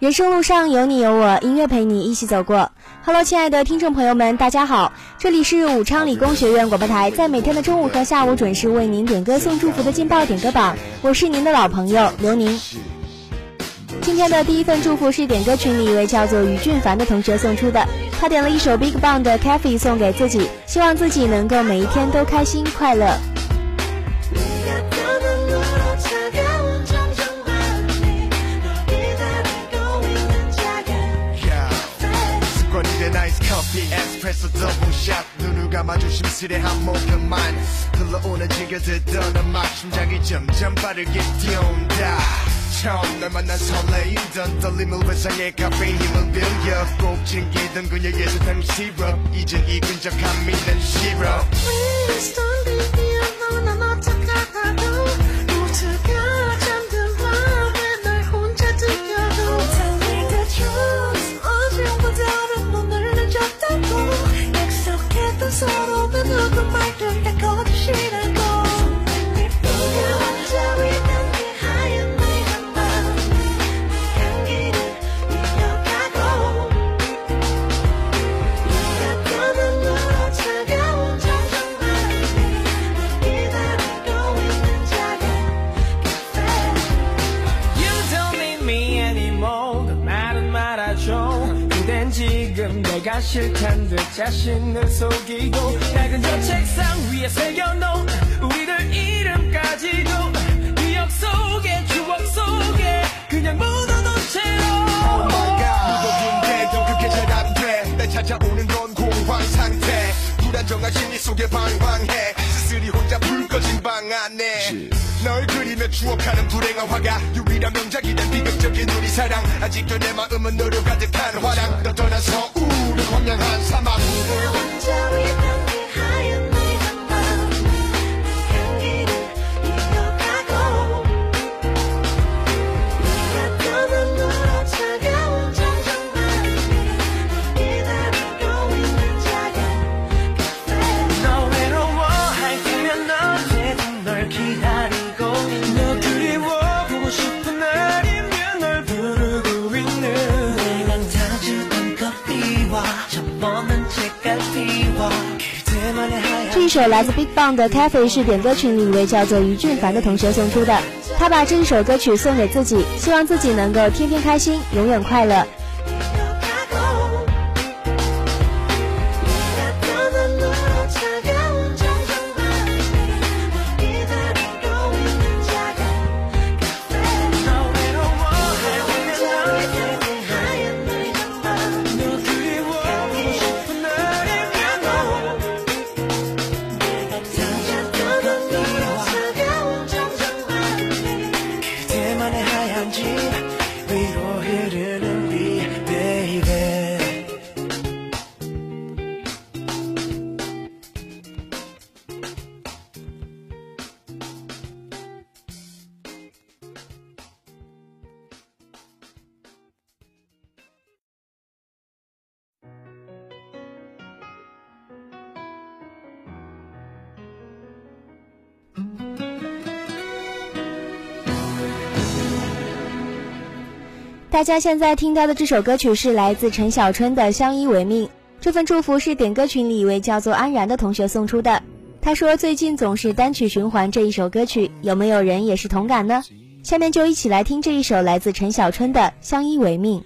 人生路上有你有我，音乐陪你一起走过。Hello，亲爱的听众朋友们，大家好，这里是武昌理工学院广播台，在每天的中午和下午准时为您点歌送祝福的劲爆点歌榜，我是您的老朋友刘宁。今天的第一份祝福是点歌群里一位叫做于俊凡的同学送出的，他点了一首 Big Bang 的 c a f e 送给自己，希望自己能够每一天都开心快乐。 커피 에스프레소 더블샷 눈을 감아 조심스레 한 모금만 흘러오는 즐겨 듣던 음악 심장이 점점 빠르게 뛰어온다 처음 널 만난 설레이던 떨림을 회상해 카페인 힘을 빌려 꼭 챙기던 그녀의 사탕 시럽 이젠 이 근접함 이는 시럽 Please don't be 실탄 듯 자신을 속이고 낡은 저 책상 위에 새겨놓 은 우리들 이름까지도 기억 속에 추억 속에 그냥 묻어놓은 채로 Oh my god 무거운데도 그게 렇잘 안돼날 찾아오는 건 공황 상태 불안정한 심리 속에 방황해 쓰스리 혼자 불 꺼진 방 안에 추억하는 불행한 화가 유일한 명작이 된 비극적인 우리 사랑 아직도 내 마음은 너로 가득한 화랑 너 떠나서 우울을 황량한 사막 一首来自 BigBang 的《Cafe》是点歌群里一位叫做于俊凡的同学送出的，他把这首歌曲送给自己，希望自己能够天天开心，永远快乐。大家现在听到的这首歌曲是来自陈小春的《相依为命》，这份祝福是点歌群里一位叫做安然的同学送出的。他说最近总是单曲循环这一首歌曲，有没有人也是同感呢？下面就一起来听这一首来自陈小春的《相依为命》。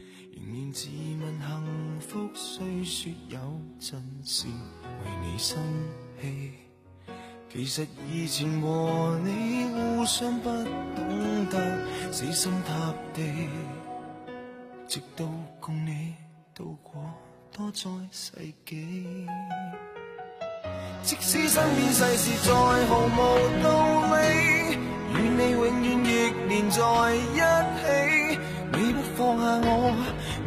直到共你渡过多灾世纪，即使身边世事再毫无道理，与你永远亦连在一起。你不放下我，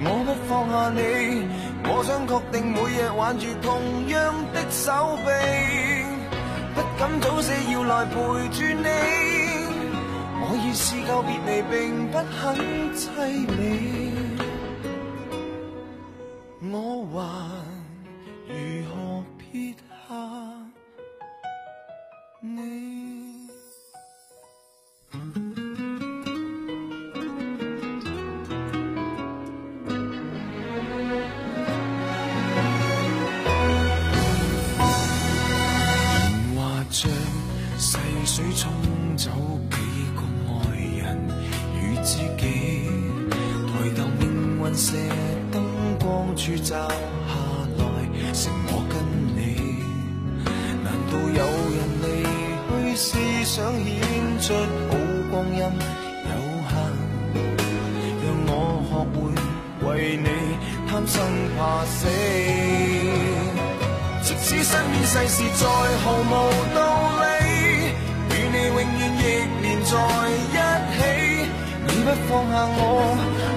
我不放下你，我想确定每日挽住同样的手臂，不敢早死要来陪住你。我别你并不很凄美，我还如何撇下你？年华像逝水冲。罩下来，成我跟你。难道有人离去是想显出好光阴有限？让我学会为你贪生怕死。即使身边世事再毫无道理，与你永远亦连在一起。你不放下我，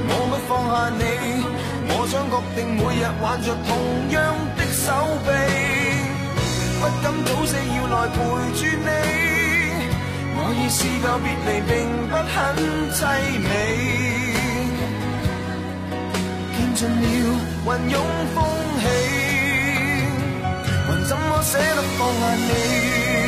我不放下你。想確定每日挽着同樣的手臂，不敢早死要來陪住你，我已試够別離並不很凄美，見盡了雲涌風起，還怎麼捨得放下你？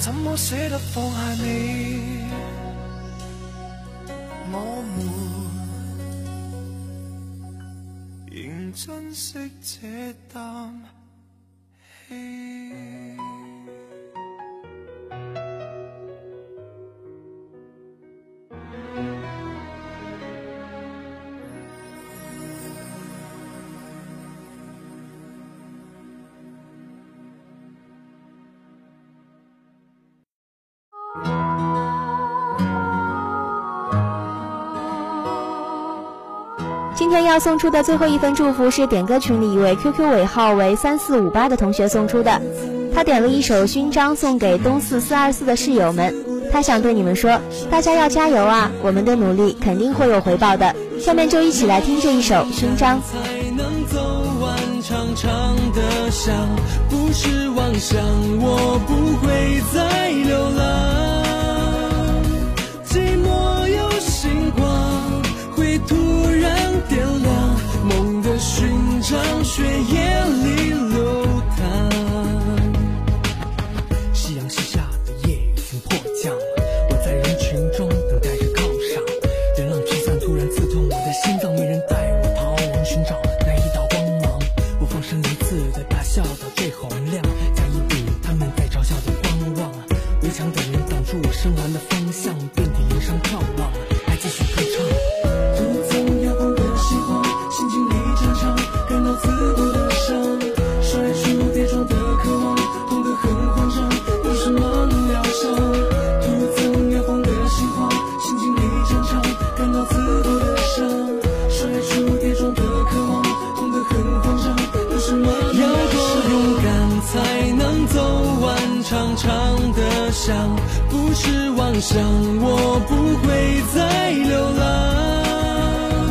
怎么舍得放下你？我们仍珍惜这啖气。今天要送出的最后一份祝福是点歌群里一位 QQ 尾号为三四五八的同学送出的，他点了一首《勋章》送给东四四二四的室友们，他想对你们说：大家要加油啊，我们的努力肯定会有回报的。下面就一起来听这一首《勋章》。才能走完长长的不不是妄想，我会再流浪。血液里流淌，夕阳西下的夜已经破降，我在人群中等待着犒赏，人浪之散，突然刺痛我的心脏，没人带我逃亡，寻找那一道光芒，我放声一次的大笑到最洪亮，加一堵他们在嘲笑的观望，围墙的人挡住我生还的方向。想，我不会再流浪。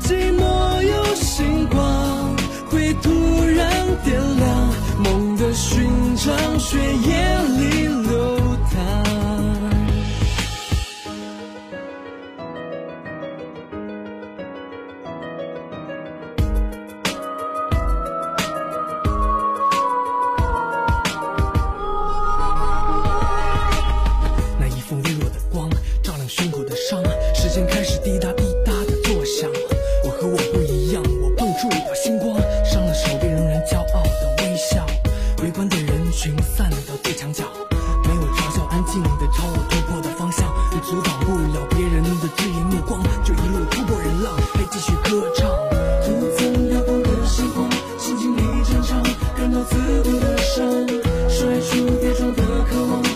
寂寞有星光，会突然点亮梦的勋章。血液。滴答滴答的作响，我和我不一样，我碰触到星光，伤了手臂仍然骄傲的微笑，围观的人群散到最墙角，没有嘲笑，安静的朝我突破的方向，也阻挡不了别人的质疑目光，就一路突破人浪，还继续歌唱，不曾摇晃的星光，心情一阵藏，感到刺骨的伤，甩出跌撞的渴望。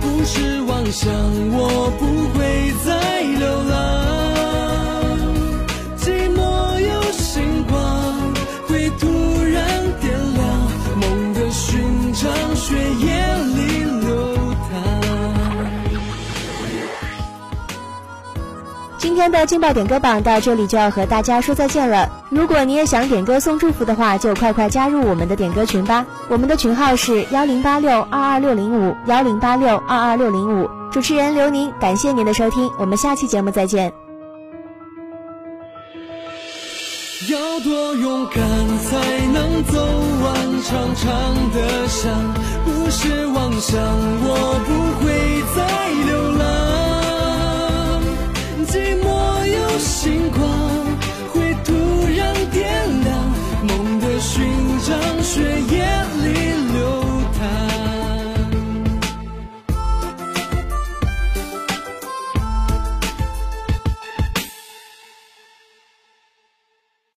不是妄想，我不今天的劲爆点歌榜到这里就要和大家说再见了。如果你也想点歌送祝福的话，就快快加入我们的点歌群吧。我们的群号是幺零八六二二六零五幺零八六二二六零五。主持人刘宁，感谢您的收听，我们下期节目再见。要多勇敢才能走完长长的不不是妄想，我会。